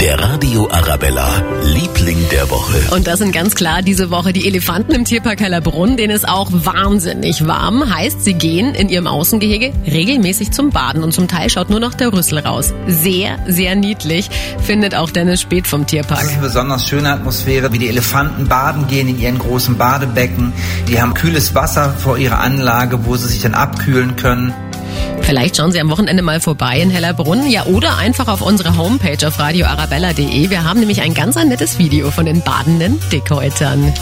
Der Radio Arabella, Liebling der Woche. Und das sind ganz klar diese Woche die Elefanten im Tierpark Hellerbrunn, denen ist auch wahnsinnig warm. Heißt, sie gehen in ihrem Außengehege regelmäßig zum Baden und zum Teil schaut nur noch der Rüssel raus. Sehr, sehr niedlich, findet auch Dennis Spät vom Tierpark. Das ist eine besonders schöne Atmosphäre, wie die Elefanten baden gehen in ihren großen Badebecken. Die haben kühles Wasser vor ihrer Anlage, wo sie sich dann abkühlen können. Vielleicht schauen Sie am Wochenende mal vorbei in Hellerbrunn, ja, oder einfach auf unsere Homepage auf radioarabella.de. Wir haben nämlich ein ganz ein nettes Video von den badenden Dickhäutern.